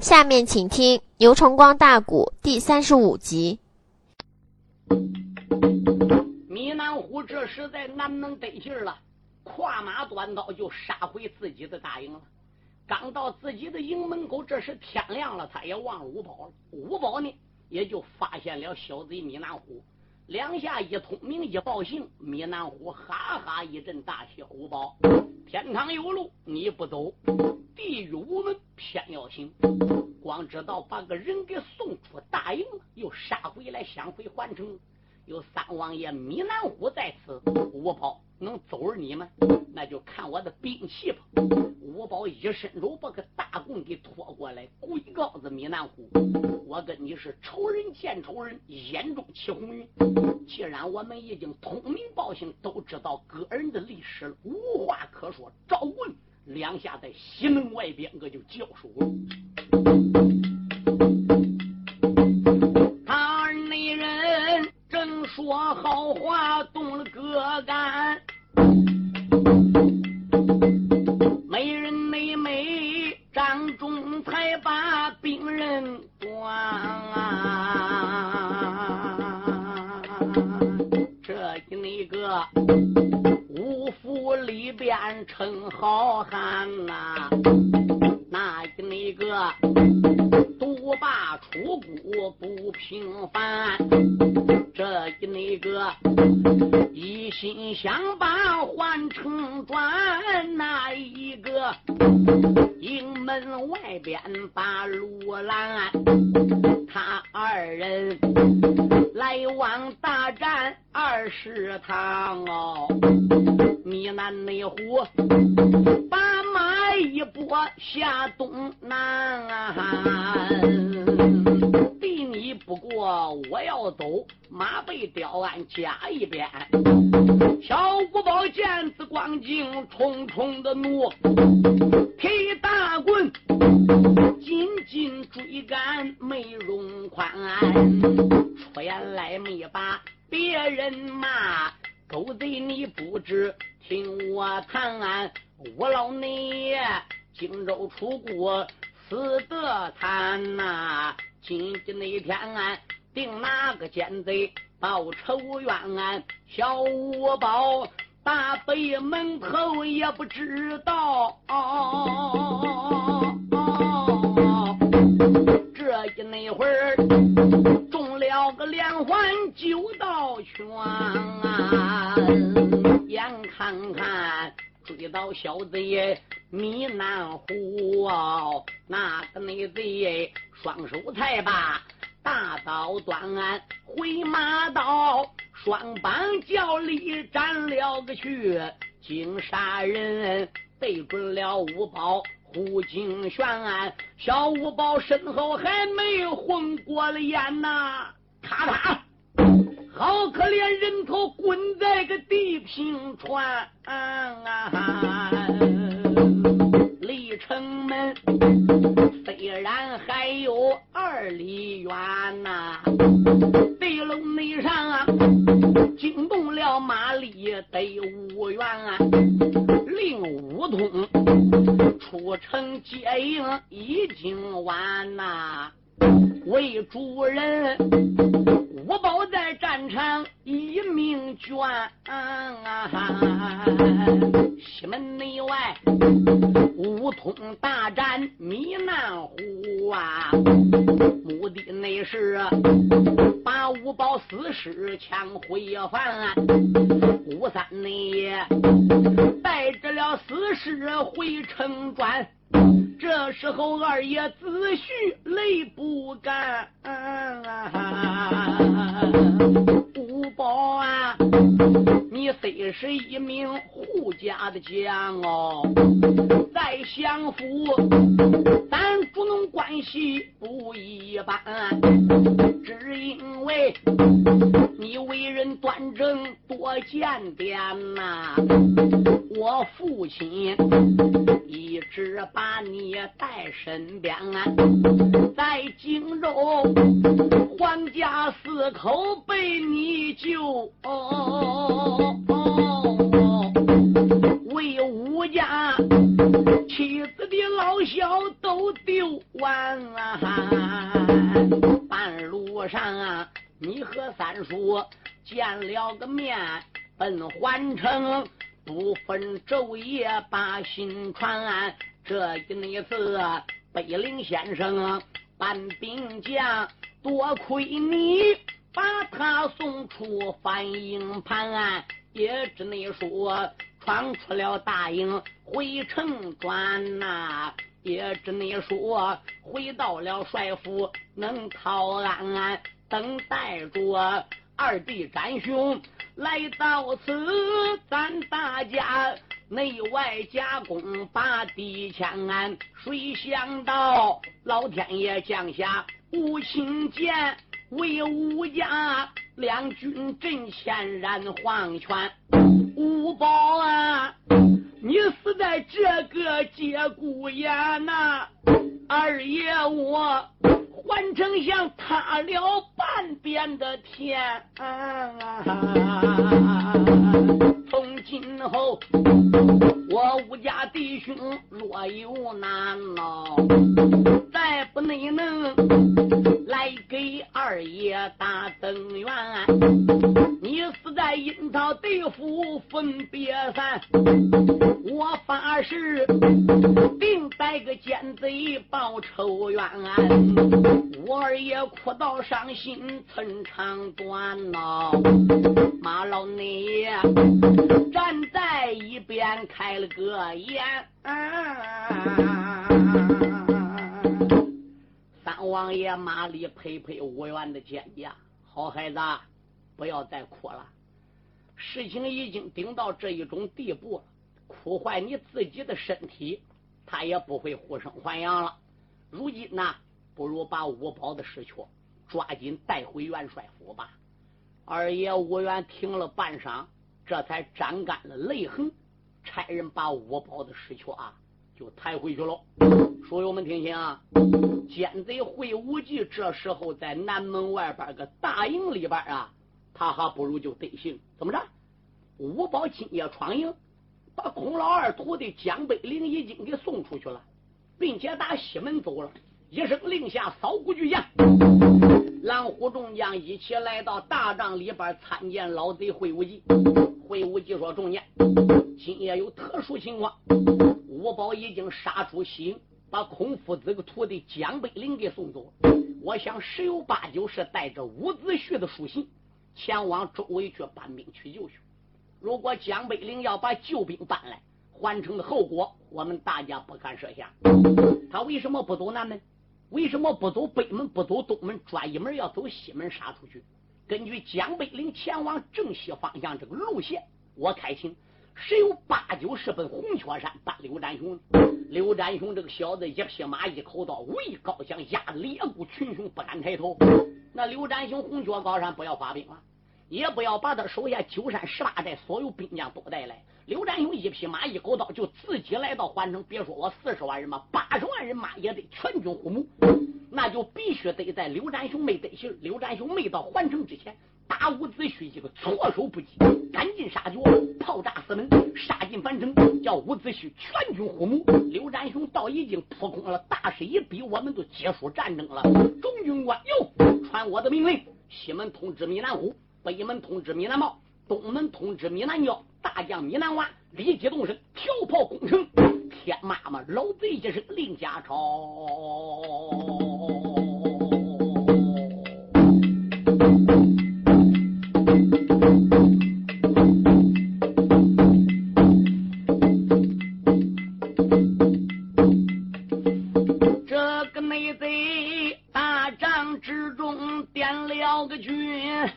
下面请听《牛崇光大鼓》第三十五集。米南虎这时在南门得劲儿了，跨马端刀就杀回自己的大营了。刚到自己的营门口，这时天亮了，他也忘了五宝了。五宝呢，也就发现了小贼米南虎，两下一通明一报信，米南虎哈哈一阵大笑：“五宝，天堂有路你不走。”地狱无门，偏要行。光知道把个人给送出大营，又杀回来，想回环城。有三王爷米南虎在此，五跑能走着你们？那就看我的兵器吧。五宝一伸手，把个大棍给拖过来，鬼告子米南虎：我跟你是仇人见仇人，眼中起红云。既然我们已经通明报信，都知道个人的历史了，无话可说。赵棍。两下在西门外边，我就叫手了。他二人正说好话，动了个杆。五府。里边称好汉呐，那那个独霸楚谷不平凡，这一那个一心想把换成砖，那一个营门外边把路拦，他二人来往大战二十趟哦。你南内虎把马一拨下东南，敌你不过我要走，马背雕鞍加一鞭。小五宝见此光景，冲冲的怒，提大棍紧紧追赶，没容宽。出言来没把别人骂，狗贼你不知。听我谈，我老内荆州出国死得惨呐！今天那天俺定哪个奸贼报仇冤案？小五宝大北门口也不知道。这一那会儿中了个连环九道圈！眼看看追到小贼米南虎，那个那贼双手才把大刀断，回马刀双膀叫力斩了个去，惊杀人对准了五宝胡金玄，小五宝身后还没混过了眼呐，咔嚓。好可怜，人头滚在个地平川，离城门虽然还有二里远呐，地楼内上啊惊动了马力得五员，令五通出城接应已经晚呐，为主人。五宝在战场一命捐，西门内外五通大战米南虎啊，目的那是把五宝死尸抢回返，五三内带着了死尸回城转。这时候二爷子婿泪不干，五宝啊，你虽是一名护家的将哦，在相府咱主奴关系不一般，只因为你为人端正多检点呐，我父亲。一直把你带身边，啊在荆州皇家四口被你救，为为武家，妻子的老小都丢完啊！半路上啊，你和三叔见了个面，奔环城，不分昼夜把信传。这一次，北陵先生搬兵将，多亏你把他送出反营盘，也只能说闯出了大营回城转呐，也只能说回到了帅府能逃安安，等待着二弟展雄来到此，咱大家。内外夹攻把敌枪安，谁想到老天爷降下无情剑，为武家两军阵前染黄泉。五宝啊，你死在这个节骨眼呐！二爷我换丞相塌了半边的天啊。从今后，我吴家弟兄若有难喽，再不内能来给二爷打增援。你死在阴曹地府分别散，我发誓定带个奸贼报仇冤。我二爷哭到伤心，寸肠断呐，马老你。站在一边开了个眼，王爷马里陪陪五元的姐姐，好孩子，不要再哭了。事情已经顶到这一种地步了，哭坏你自己的身体，他也不会复生还阳了。如今呢，不如把五宝的尸壳抓紧带回元帅府吧。二爷五元听了半晌。这才沾干了泪痕，差人把五宝的尸壳啊就抬回去了。书友们听清啊，奸贼会无忌这时候在南门外边个大营里边啊，他还不如就得行。怎么着？五宝今夜闯营，把孔老二徒弟江北灵已经给送出去了，并且打西门走了。一声令下，扫鼓巨将，蓝虎众将一起来到大帐里边参见老贼会无忌。会无忌说：“众将，今夜有特殊情况，五宝已经杀出西营，把孔夫子个徒弟江北林给送走。我想十有八九是带着伍子胥的书信前往周围去搬兵取救去。如果江北林要把救兵搬来，hoàn 成的后果，我们大家不敢设想。他为什么不走南门？为什么不走北门？不走东门？专一门要走西门杀出去？”根据江北岭前往正西方向这个路线，我开清十有八九是奔红雀山打刘占雄。刘占雄这个小子一匹马一口刀，威高强压列股群雄不敢抬头。那刘占雄红雀高山不要发兵了，也不要把他手下九山十八寨所有兵将都带来。刘占雄一匹马一口刀就自己来到环城，别说我四十万人马，八十万人马也得全军覆没。那就必须得在刘占雄没得信，刘占雄没到环城之前，打伍子胥一个措手不及，赶尽杀绝，炮炸四门，杀进樊城，叫伍子胥全军覆没。刘占雄倒已经扑空了，大势已逼，我们都结束战争了。众军官哟传我的命令：西门通知米南虎，北门通知米兰茂东门通知米兰娇大将米兰娃立即动身跳炮攻城天妈妈老贼一是令家超这个妹子大帐之中点了个军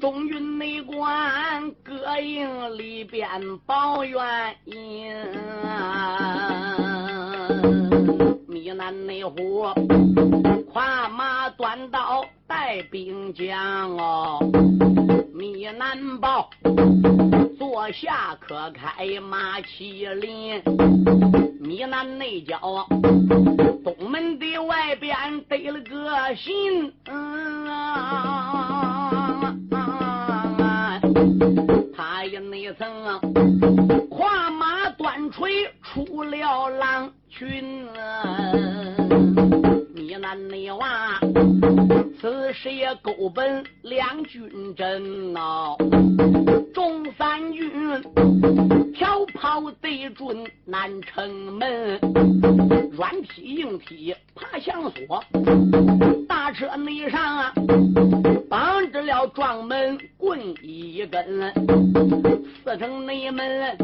中云内观各营里边保元音嗯米南内湖跨马短刀带兵将哦。米南豹坐下可开马麒麟。米南内角东门的外边得了个信他也未曾跨马短锤出了狼群。你那内娃，此时也勾奔两军阵呐，众三军挑炮对准南城门，软踢硬踢爬墙锁，大车内上啊绑着了撞门棍一根，四城内门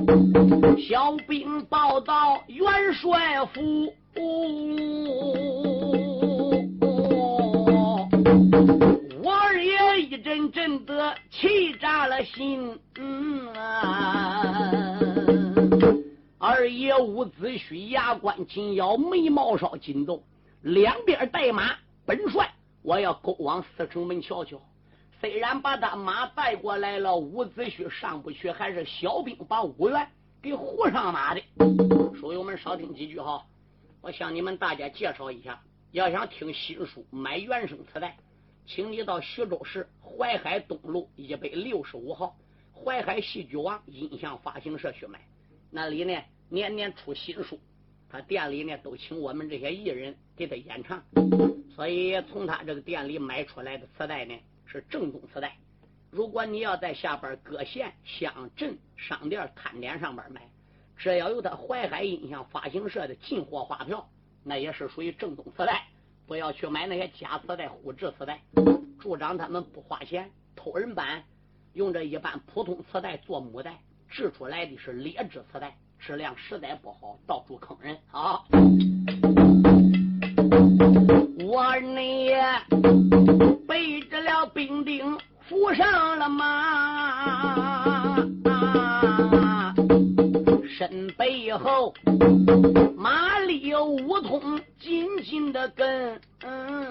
小兵报到元帅府。我二爷一阵阵的气炸了心，嗯啊！二爷伍子胥牙关紧咬，眉毛稍紧动，两边带马本帅，我要勾往四城门瞧瞧。虽然把他马带过来了，伍子胥上不去，还是小兵把五员给护上马的。书友们少听几句哈。我向你们大家介绍一下，要想听新书买原声磁带，请你到徐州市淮海东路一百六十五号淮海戏剧王音像发行社去买。那里呢年年出新书，他店里呢都请我们这些艺人给他演唱，所以从他这个店里买出来的磁带呢是正宗磁带。如果你要在下边各县乡镇商店摊点上边买。只要有他淮海音像发行社的进货发票，那也是属于正宗磁带。不要去买那些假磁带、复制磁带。助长他们不花钱偷人版，用这一般普通磁带做母带，制出来的是劣质磁带，质量实在不好，到处坑人啊！我你背着了兵丁，扶上了马。啊身背后，马里梧桐紧紧的跟，嗯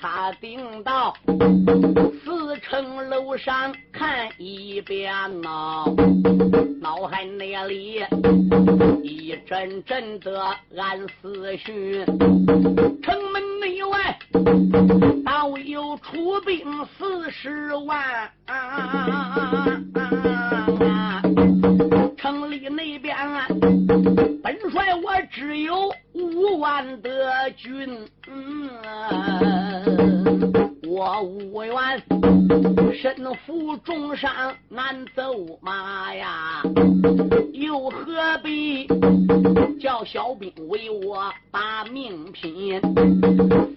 他顶到四层楼上看一遍呐，脑海那里一阵阵的暗思绪，城门内外倒有出兵四十万。城里那边，啊本帅我只有五万的军，嗯我五员身负重伤难走马呀，又何必叫小兵为我把命拼？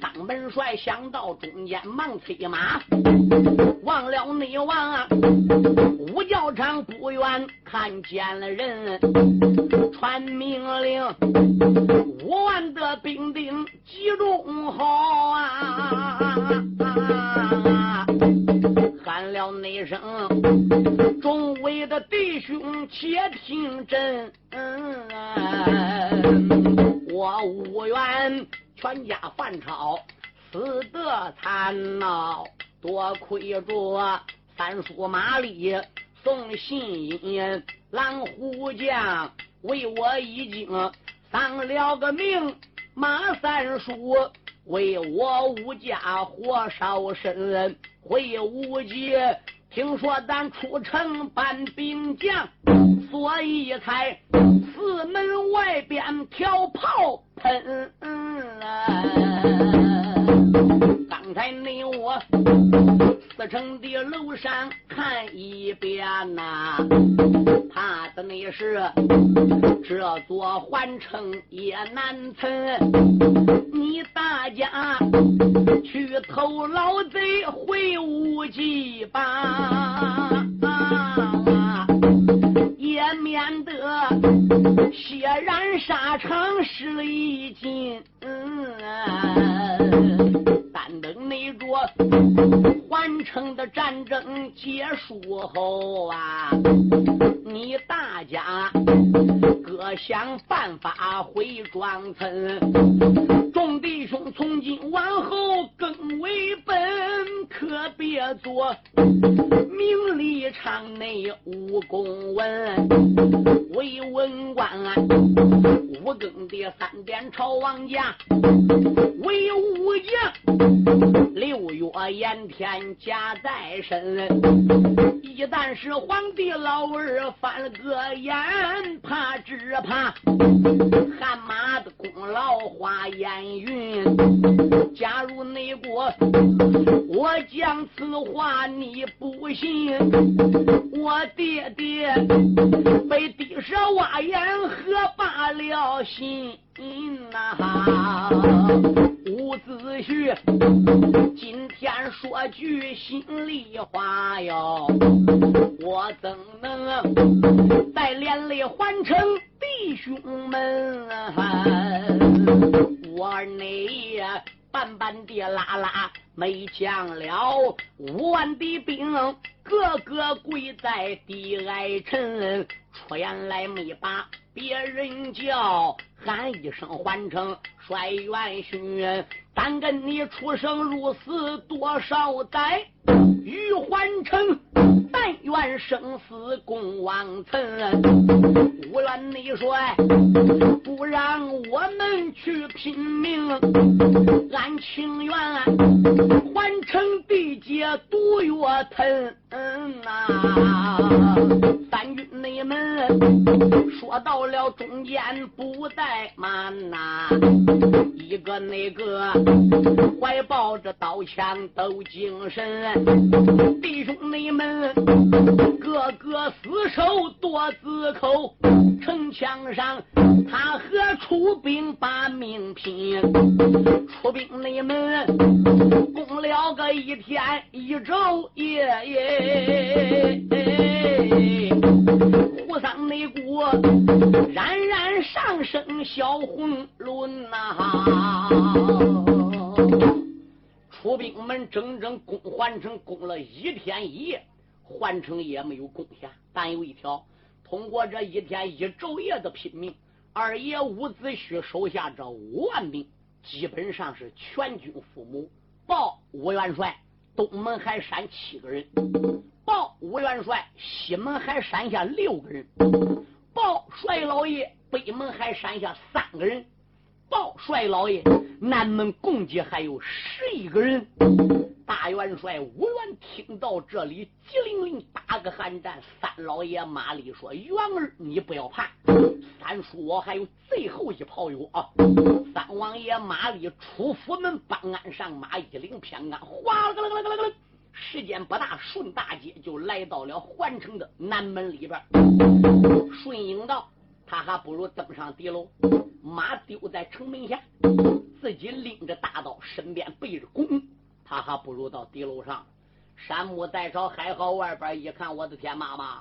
当本帅想到中间忙催马，忘了内王啊！五教场不远看见了人，传命令，五万的兵丁集中好啊！啊喊了那声，众位的弟兄且听真，我无缘全家犯朝死得惨呐，多亏着三叔马力送信音，狼虎将为我已经丧了个命，马三叔为我武家火烧身。会无节，听说咱出城搬兵将，所以才四门外边挑炮喷。刚才你我四城的楼上看一遍呐，怕的那是这座环城也难成。你大家去偷老贼回无忌吧，也免得血染沙场失了一尽。但等那着环城的战争结束后啊，你大家各想办法回庄村。众弟兄从今往后更为，别做名利场内无公文，为文官五更的三点朝王家，为武将六月炎天家在身。一旦是皇帝老儿翻了个眼，怕只怕汗马的功劳化烟云。假如内国我将此话你不信，我爹爹被地蛇挖眼，何罢了心呐？伍子胥今天说句心里话哟，我怎能再连累环城弟兄们？我内呀。半半的拉拉没将了，五万的兵个个跪在地哀臣，出言来没把别人叫，喊一声换成帅元勋，但跟你出生入死多少代？于环城。但愿生死共王臣，无论你说不让我们去拼命，俺情愿换成地界独月嗯呐。三军内门说到了中间不怠慢呐，一个那个怀抱着刀枪都精神，弟兄内门。个个死守多子口，城墙上他和出兵把命拼，出兵内门攻了个一天一昼夜，哎哎胡桑内谷冉冉上升小红轮呐，出兵们整整攻环城，攻了一天一夜。环城也没有攻下，但有一条，通过这一天一昼夜的拼命，二爷伍子胥手下这五万兵基本上是全军覆没。报吴元帅，东门海山七个人；报吴元帅，西门海山下六个人；报帅老爷，北门海山下三个人；报帅老爷，南门共计还有十一个人。大元帅吴元听到这里，急灵灵打个寒战。三老爷马丽说：“元儿，你不要怕，三叔我还有最后一炮友啊。”三王爷马丽出府门，帮鞍上马，一领偏鞍，哗啦啦啦啦啦啦，时间不大，顺大街就来到了环城的南门里边。顺应道，他还不如登上敌楼，马丢在城门下，自己拎着大刀，身边背着弓。他还不如到敌楼上，山木在朝，还好外边一看，我的天妈妈，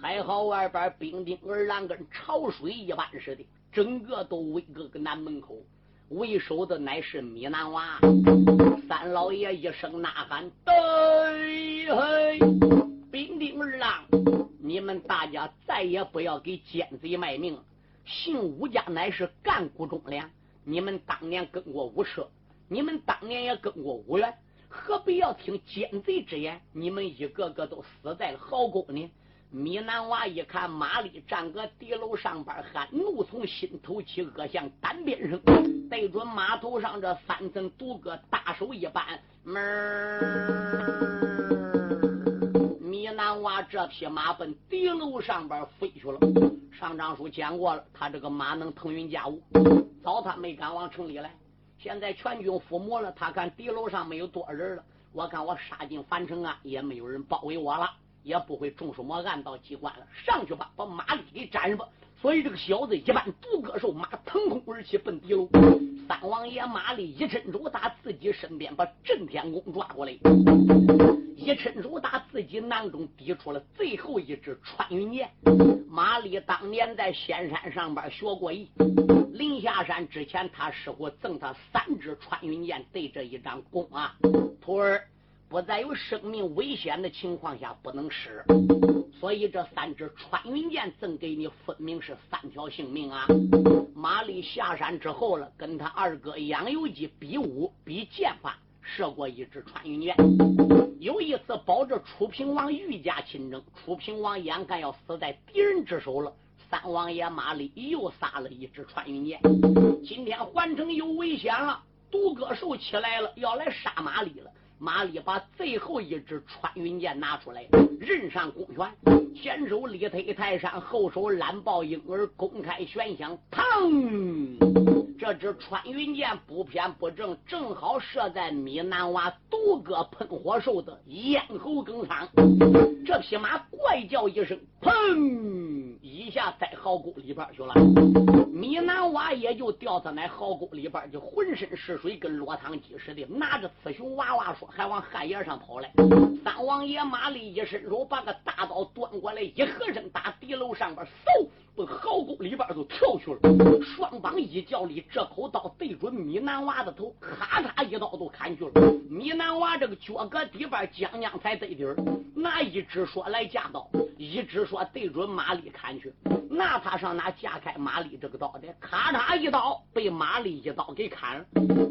还好外边兵丁儿郎跟潮水一般似的，整个都围个个南门口，为首的乃是米南娃。三老爷一声呐喊：“对嘿！兵丁儿郎，你们大家再也不要给奸贼卖命了。姓吴家乃是干股忠良，你们当年跟过吴社。”你们当年也跟过吴元，何必要听奸贼之言？你们一个个都死在了壕沟呢！米南娃一看马丽站个敌楼上边喊，怒从心头起，恶向胆边生。对准码头上这三层独个大手一扳，门米南娃这匹马奔敌楼上边飞去了。上章书讲过了，他这个马能腾云驾雾，早他没敢往城里来。现在全军覆没了，他看敌楼上没有多少人了。我看我杀进樊城啊，也没有人包围我了，也不会中什么暗道机关了。上去吧，把马力给斩了吧。所以这个小子一般独个兽马腾空而起奔敌楼。三王爷马力一伸手打自己身边，把震天弓抓过来，一伸手打自己囊中抵出了最后一支穿云箭。马力当年在仙山上边学过艺。临下山之前，他师傅赠他三支穿云箭，对着一张弓啊，徒儿不再有生命危险的情况下不能使，所以这三支穿云箭赠给你，分明是三条性命啊！马丽下山之后了，跟他二哥杨由基比武比剑法，射过一支穿云箭。有一次保着楚平王御驾亲征，楚平王眼看要死在敌人之手了，三王爷马立又撒了一支穿云箭。今天环城有危险了，独歌兽起来了，要来杀马立了。马丽把最后一支穿云箭拿出来，任上公权，前手力推泰山，后手揽抱婴儿，公开悬响，砰！这支穿云箭不偏不正，正好射在米南娃独个喷火兽的咽喉梗上。这匹马怪叫一声，砰！下在壕沟里边去了。米南娃也就掉在那壕沟里边，就浑身是水，跟落汤鸡似的，拿着雌雄娃娃说，还往旱野上跑来。三王爷马立一伸手，把个大刀端过来，一合身打地楼上边，嗖，奔壕沟里边就跳去了。双膀一较力，这口刀对准米南娃的头，咔嚓一刀都砍去了。米南娃这个脚搁底边，将将才对底儿，拿一只说来架刀，一只说对准马立砍去。那他上哪架开马立这个刀的？咔嚓一刀被马立一刀给砍了。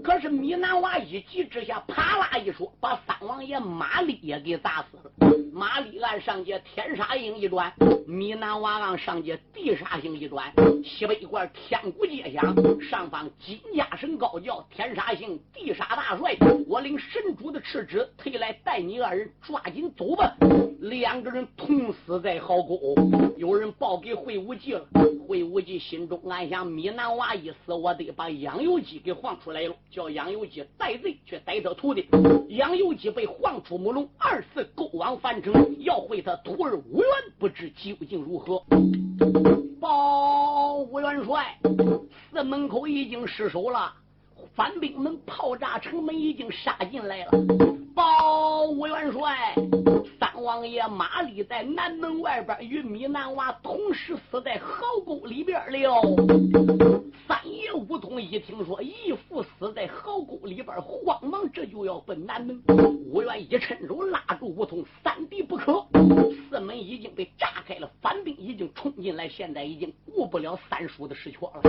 可是米南娃一急之下，啪啦一说，把三王爷马立也给砸死了。马立按上界天杀星一转，米南娃按上界地杀星一转，西北关天鼓接响，上方金家神高叫：“天杀星，地杀大帅，我领神主的赤旨，退来带你二人抓紧走吧。”两个人同死在壕沟。有人报给会无忌了，会无忌心中暗想：米南娃一死，我得把杨由基给晃出来了，叫杨由基带罪去逮他徒弟。杨由基被晃出木笼，二次勾往樊城，要会他徒儿无缘，不知究竟如何。报吴元帅，寺门口已经失守了，反兵们炮炸城门，已经杀进来了。报吴元帅，三王爷马立在南门外边与米南娃同时死在壕沟里边了。三爷吴通一听说义父死在壕沟里边，慌忙这就要奔南门。吴元一伸手拉住吴通，三敌不可。四门已经被炸开了，反兵已经冲进来，现在已经顾不了三叔的事权了。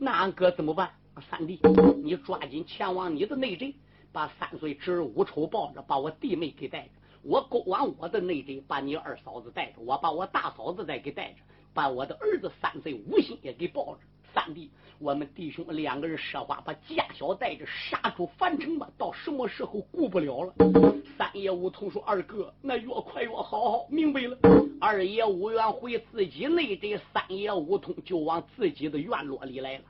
那俺哥怎么办？三弟，你抓紧前往你的内宅。把三岁侄儿乌丑抱着，把我弟妹给带着。我勾完我的内贼，把你二嫂子带着。我把我大嫂子再给带着，把我的儿子三岁吴心也给抱着。三弟，我们弟兄两个人说话，把家小带着杀出樊城吧。到什么时候顾不了了？三爷吴通说：“二哥，那越快越好。”明白了。二爷吴元回自己内宅，三爷吴通就往自己的院落里来了。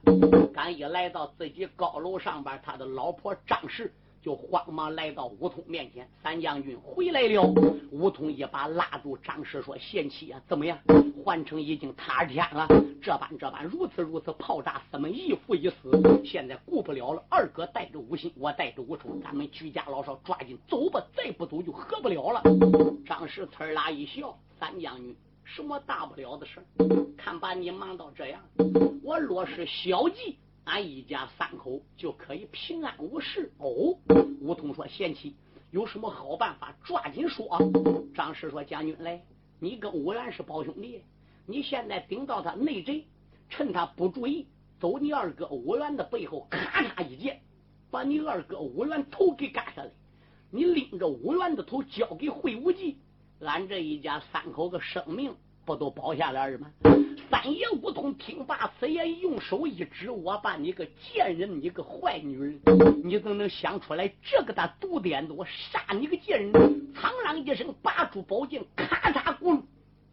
刚一来到自己高楼上边，他的老婆张氏。就慌忙来到吴通面前，三将军回来了。吴通一把拉住张氏说：“贤妻啊，怎么样？环城已经塌天了，这般这般，如此如此，炮炸四门，一夫一死，现在顾不了了。二哥带着吴信，我带着吴冲，咱们居家老少抓紧走吧，再不走就合不了了。”张氏呲啦一笑：“三将军，什么大不了的事看把你忙到这样，我若是小计。”俺一家三口就可以平安无事哦。吴通说：“贤妻有什么好办法？抓紧说。”张氏说：“将军来，你跟吴元是胞兄弟，你现在顶到他内贼，趁他不注意，走你二哥吴元的背后，咔嚓一剑，把你二哥吴元头给干下来。你拎着吴元的头交给会无忌，俺这一家三口个生命不都保下来了吗？”三爷吴通听罢此言，用手一指：“我把你个贱人，你个坏女人，你怎能想出来这个大毒点子？我杀你个贱人！”苍啷一声，拔出宝剑，咔嚓咕噜，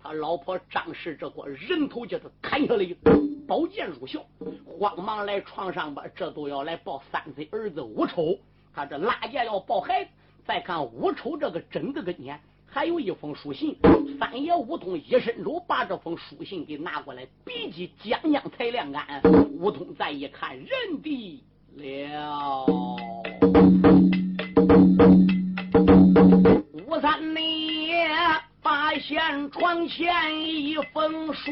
他老婆张氏这个人头叫他砍下来，宝剑入鞘，慌忙来床上吧，这都要来抱三岁儿子吴丑，他这拉架要抱孩子，再看吴丑这个枕子跟前。还有一封书信，三爷吴通一伸手把这封书信给拿过来，笔迹将将才亮干。吴通再一看，认得了。吴三爷发现床前一封书，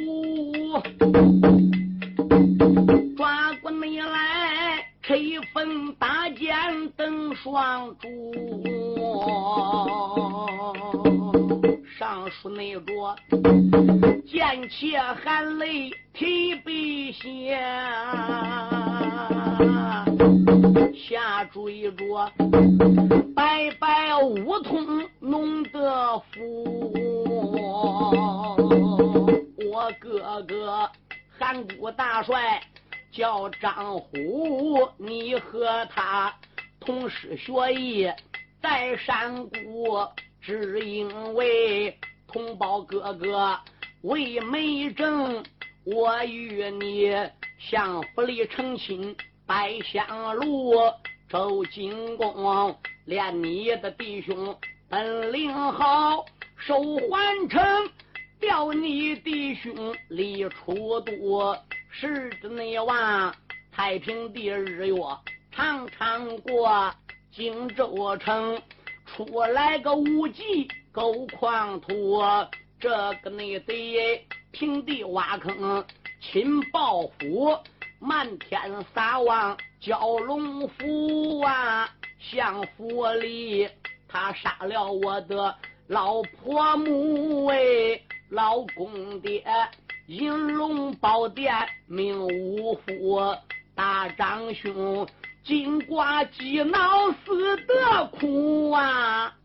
抓过你来，一封大剑登双柱。上书内着，见妾含泪提笔写，下追着白白梧桐弄得福。我哥哥韩谷大帅叫张虎，你和他同师学艺在山谷，只因为同胞哥哥为媒正，我与你相府里成亲。拜香炉，周金公，连你的弟兄本领好，守环城，调你弟兄离出都，是的内王太平地日月常常过，荆州城出来个无忌狗狂徒，这个你得平地挖坑，擒暴虎。漫天撒网蛟龙伏啊，相府里他杀了我的老婆母哎，老公爹银龙宝殿命五虎，大长兄金瓜鸡脑死得苦啊，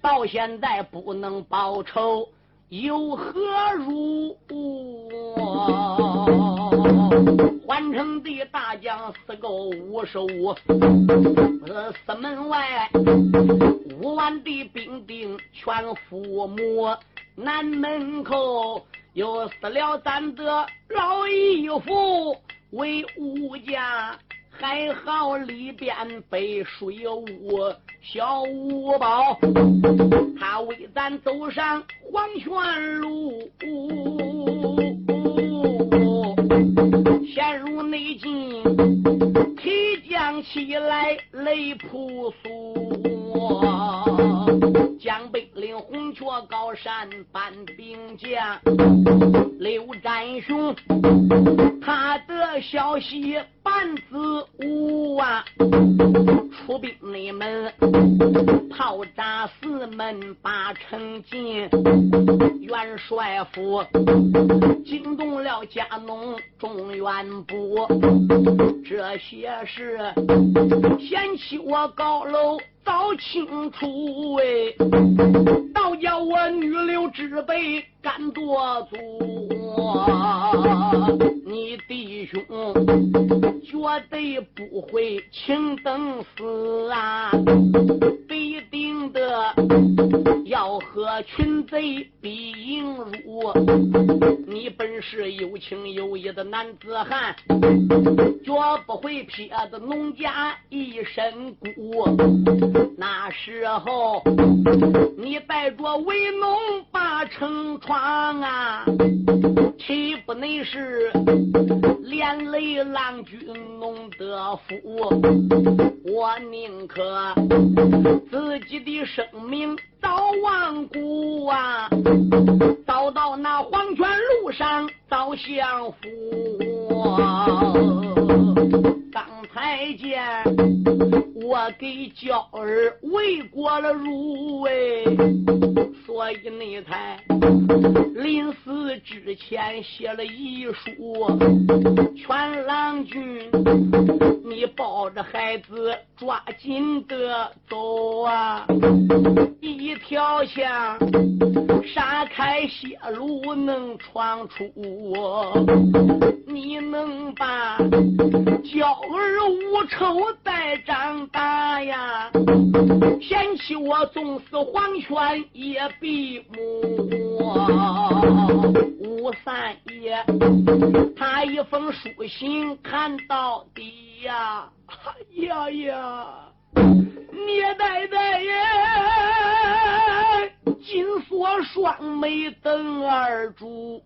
到现在不能报仇，有何如？环城的大将死够五十五，呃，四门外五万的兵丁全覆没，南门口又死了咱的老义父为武家，还好里边被水雾小五宝，他为咱走上黄泉路。陷入内境，提将起来泪扑簌。我江北岭红雀高山搬兵将，刘占雄他的消息半子无啊，出兵内门，炮炸四门八城进。元帅府惊动了家农中原部，这些事嫌弃我高楼早清楚哎，倒叫我女流之辈敢做主。我你弟兄绝对不会轻等死啊，必定的要和群贼比赢入。你本是有情有义的男子汉，绝不会撇的农家一身孤。那时候你带着为农把城闯啊，岂不能是连累郎君弄得福？我宁可自己的生命早亡故啊，早到那黄泉路上早享福。刚才见我给娇儿喂过了乳哎，所以你才临死之前写了遗书，劝郎君你抱着孩子抓紧的走啊，一条巷杀开血路能闯出，你能把娇。儿无仇带长大呀，嫌弃我纵死黄泉也闭目。吴三爷，他一封书信看到底呀，呀呀，聂代代爷，紧锁双眉瞪二主。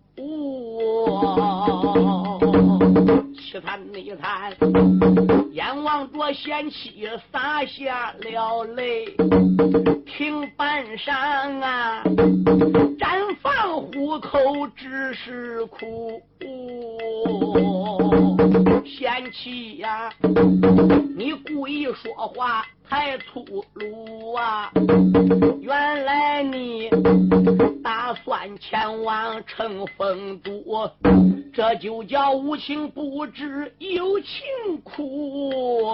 其他内参，眼望着贤妻洒下了泪，听半晌啊，绽放虎口只是哭。贤妻呀，你故意说话太粗鲁啊！原来你打算前往乘风。风度，这就叫无情不知有情苦。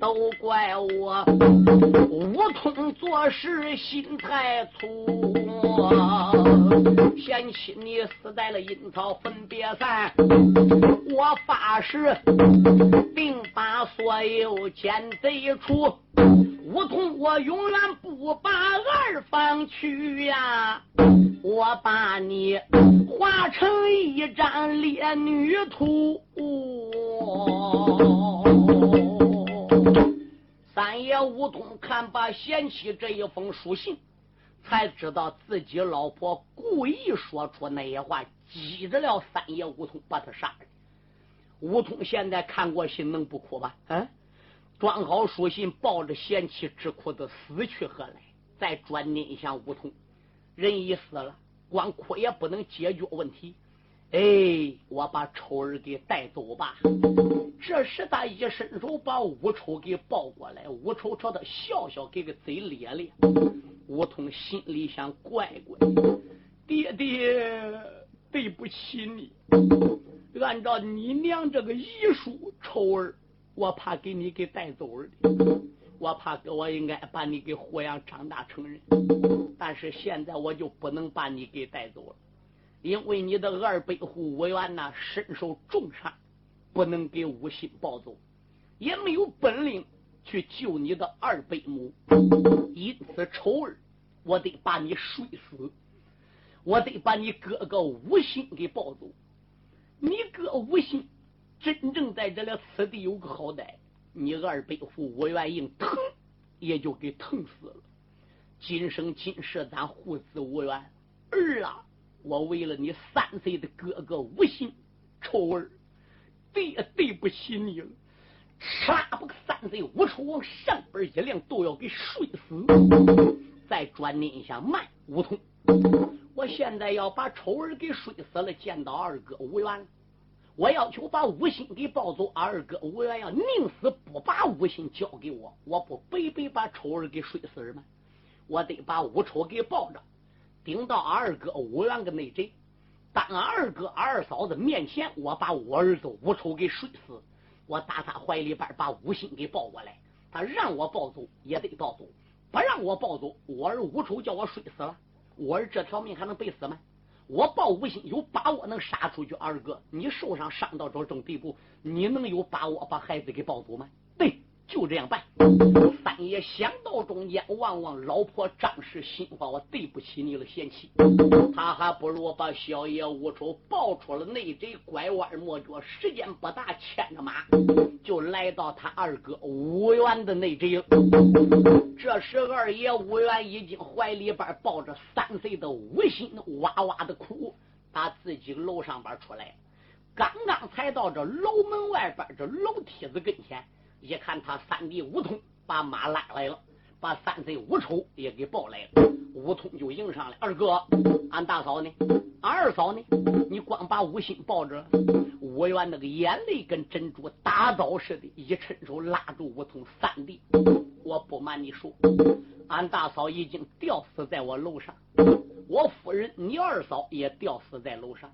都怪我无通做事心太粗，嫌弃你死在了阴曹分别散。我发誓，定把所有奸贼除。梧桐，我永远不把二房去呀！我把你画成一张烈女图。三爷梧桐看罢贤妻这一封书信，才知道自己老婆故意说出那些话，激着了三爷梧桐，把他杀了。梧桐现在看过信，能不哭吧？嗯。装好书信，抱着贤妻之哭的死去何来？再转念一想，梧桐人已死了，光哭也不能解决问题。哎，我把丑儿给带走吧。这时他一伸手把乌丑给抱过来，乌丑朝他笑笑，给个嘴咧咧。梧桐心里想：乖乖，爹爹对不起你。按照你娘这个遗书，丑儿。我怕给你给带走了，我怕哥我应该把你给抚养长大成人，但是现在我就不能把你给带走了，因为你的二伯父吴元呐身受重伤，不能给吴信抱走，也没有本领去救你的二伯母，因此丑儿，我得把你睡死，我得把你哥哥吴信给抱走，你哥吴信。真正在这里此地有个好歹，你二伯父吴元英疼也就给疼死了。今生今世咱父子无缘，儿啊，我为了你三岁的哥哥无心，丑儿，爹对不起你了。唰，把三岁无丑往上边一亮，都要给睡死。再转念一下，慢，梧桐，我现在要把丑儿给睡死了，见到二哥无缘了。我要求把吴心给抱走，二哥吴元要宁死不把吴心交给我，我不白白把丑儿给睡死吗？我得把吴丑给抱着，顶到二哥吴元的内贼，当二哥二嫂子面前，我把我儿子吴丑给睡死，我打他怀里边把吴心给抱过来，他让我抱走也得抱走，不让我抱走，我儿吴丑叫我睡死了，我儿这条命还能白死吗？我报无心有把握能杀出去，二哥，你受伤伤到这种地步，你能有把握把孩子给抱走吗？就这样办。三爷想到中间，望望老婆张氏，心话我对不起你了，贤妻。他还不如把小爷吴丑抱出了内贼，拐弯抹角，时间不大，牵着马就来到他二哥吴元的内贼。这时二爷吴元已经怀里边抱着三岁的吴心，哇哇的哭，打自己楼上边出来，刚刚才到这楼门外边这楼梯子跟前。一看他三弟吴通把马拉来了，把三贼吴丑也给抱来了，吴通就迎上来。二哥，俺大嫂呢？俺二嫂呢？你光把吴心抱着，吴元那个眼泪跟珍珠打倒似的，一伸手拉住吴通三弟。我不瞒你说，俺大嫂已经吊死在我楼上，我夫人你二嫂也吊死在楼上，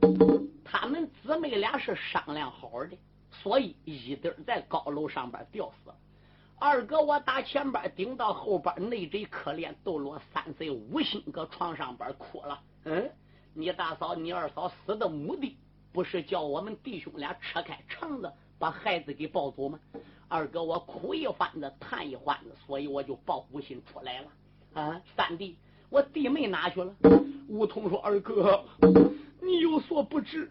他们姊妹俩是商量好的。所以一对在高楼上边吊死，二哥我打前边顶到后边，内贼可怜斗罗三岁无心搁床上边哭了。嗯，你大嫂你二嫂死的目的不是叫我们弟兄俩扯开肠子把孩子给抱走吗？二哥我哭一番子，叹一番子，所以我就抱无心出来了。啊，三弟，我弟妹哪去了？梧桐说：“二哥。”你有所不知，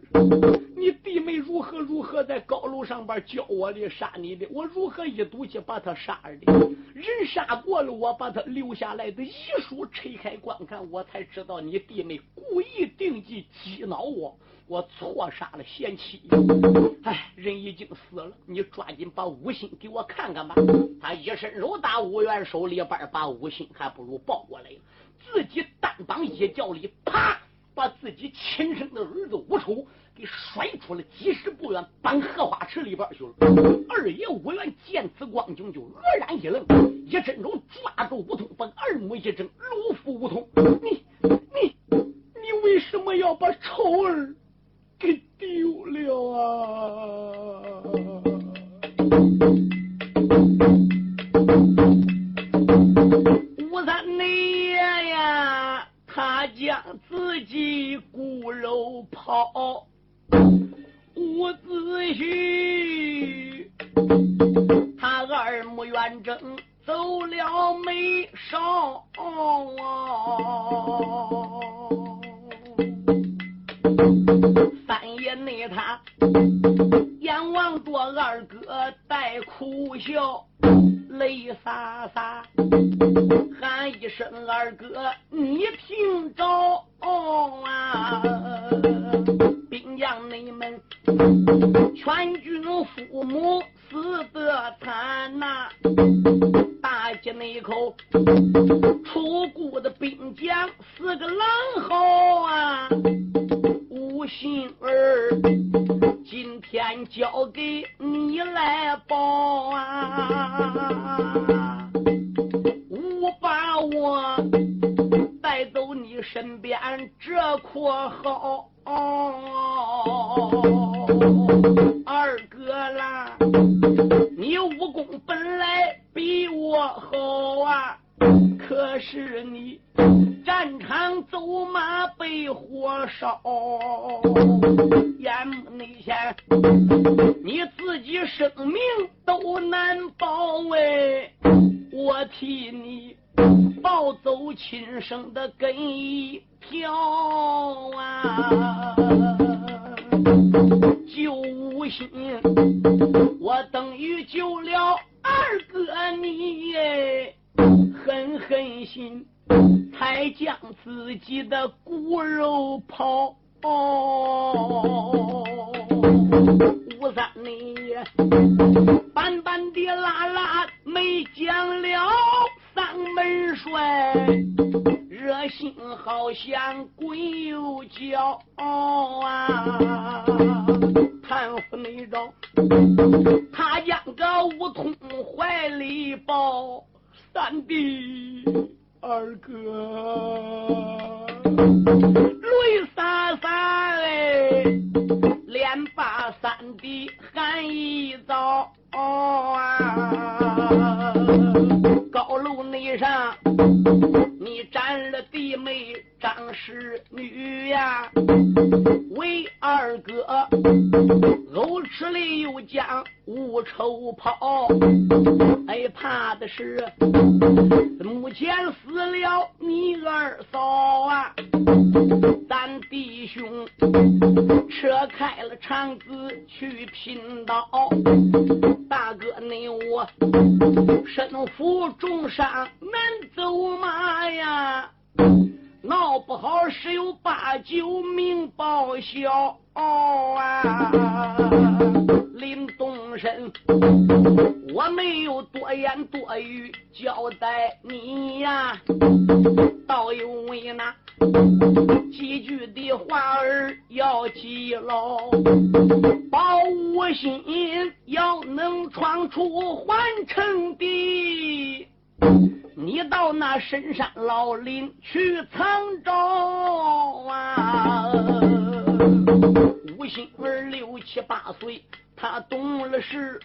你弟妹如何如何在高楼上边教我的杀你的，我如何一赌气把他杀了的？人杀过了，我把他留下来的遗书拆开观看，我才知道你弟妹故意定计激恼我，我错杀了贤妻。哎，人已经死了，你抓紧把五心给我看看吧。他一伸手打五元手里边，把五心还不如抱过来，自己单膀一脚里，啪。把自己亲生的儿子吴丑给甩出了几十步远，搬荷花池里边去了。二爷吴元见此光景，就愕然一愣，一伸手抓住吴通，把二目一睁：“老夫吴通，你你你为什么要把丑儿给丢了啊？可是你战场走马被火烧，眼目内前你自己生命都难保哎！我替你抱走亲生的根一条啊！救无心，我等于救了。二哥，你狠狠心，才将自己的骨肉抛。吴三你板板的拉拉没讲了丧门帅，热心好像鬼又叫啊！贪腐内招，他将个梧桐怀里抱，三弟二哥泪洒洒嘞，连把三弟喊一遭啊！高楼内上，你占了弟妹张氏女呀，为二哥。藕吃里又将无仇抛，哎，怕的是目前死了你二嫂啊！咱弟兄扯开了肠子去拼刀，大哥你我身负重伤难走吗呀！闹不好十有八九命报销啊！临动身，我没有多言多语交代你呀，倒有为那几句的话儿要记牢，保我心要能闯出环城的。你到那深山老林去藏招啊！吴兴儿六七八岁，他懂了事，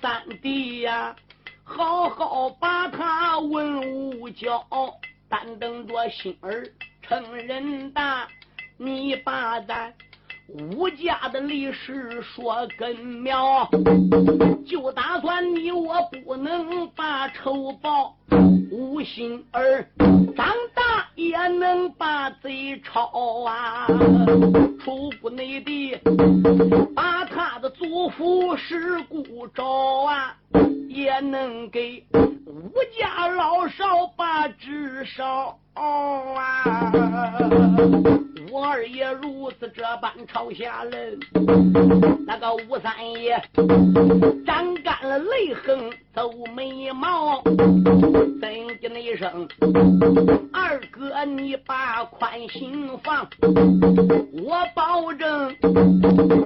三弟呀，好好把他文武教，但等着心儿成人大，你把咱。吴家的历史说根苗，就打算你我不能把仇报。吴心儿长大也能把贼抄啊！出不内地，把他的祖父尸骨找啊，也能给吴家老少把纸烧啊！我二爷如此这般朝下人，那个吴三爷长干了泪痕，皱眉毛，怎的那一声？二哥，你把宽心放，我保证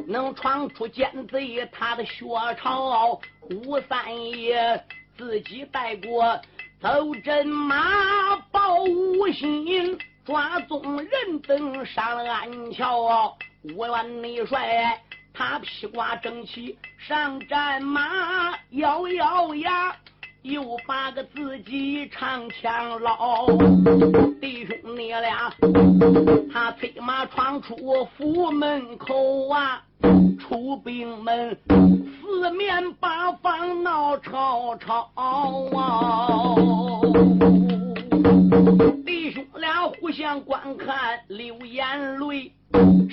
能闯出奸贼他的血巢。吴三爷自己带过走阵马，保无心。抓纵人等上了安桥。五员内帅他披挂整齐上战马，咬咬牙。又把个自己长枪捞，弟兄你俩，他催马闯出府门口啊，出兵门，四面八方闹吵吵啊！弟兄俩互相观看，流眼泪。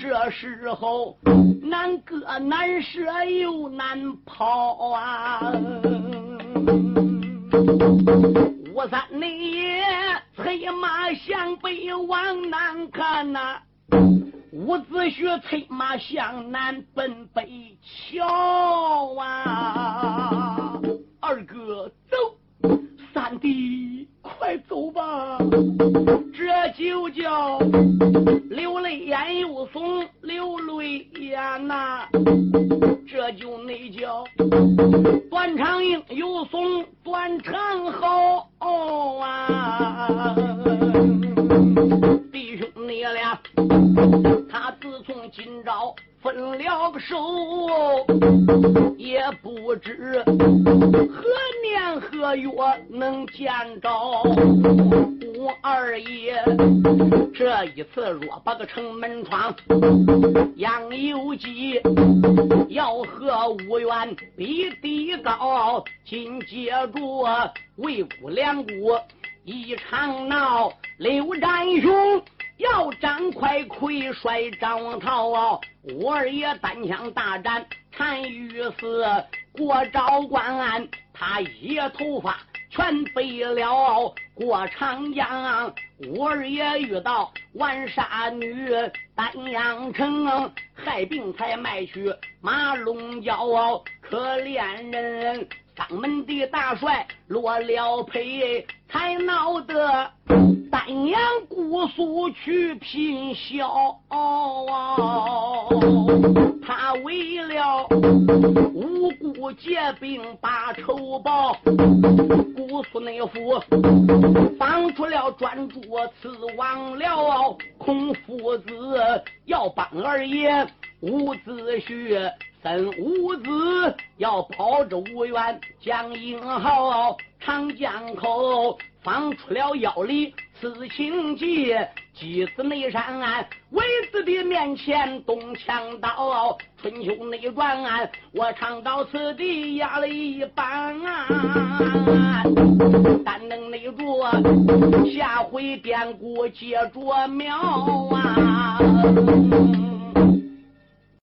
这时候难割难舍又难跑啊！吴三爷催马向北往南看呐，伍子胥催马向南奔北瞧啊！二哥走，三弟快走吧，这就叫流泪眼又松，流泪眼呐。这就那叫断肠硬又松，断肠好啊！弟兄你俩，他自从今朝分了个手，也不知何年何月能见着我二爷。这一次若把个城门窗，杨有基要和吴元比地高，紧接着魏国两国一场闹，刘占雄张快魁率张涛，我二爷单枪大战单于死，过昭关他一头发。全飞了过长江，我儿爷遇到玩杀女丹阳城，害病才卖去马龙蛟，可怜人当门的大帅落了胚，才闹得丹阳姑苏去拼销。他为了无辜结兵把仇报，姑苏内府放出了专诸刺王了，孔夫子要帮二爷。伍子胥，孙伍子要跑着吴元将英豪，长江口放出了要理。此情节，鸡子内山岸，为子的面前东墙刀。春秋内转，我唱到此地压了一半。但能内着，下回典故接着描啊。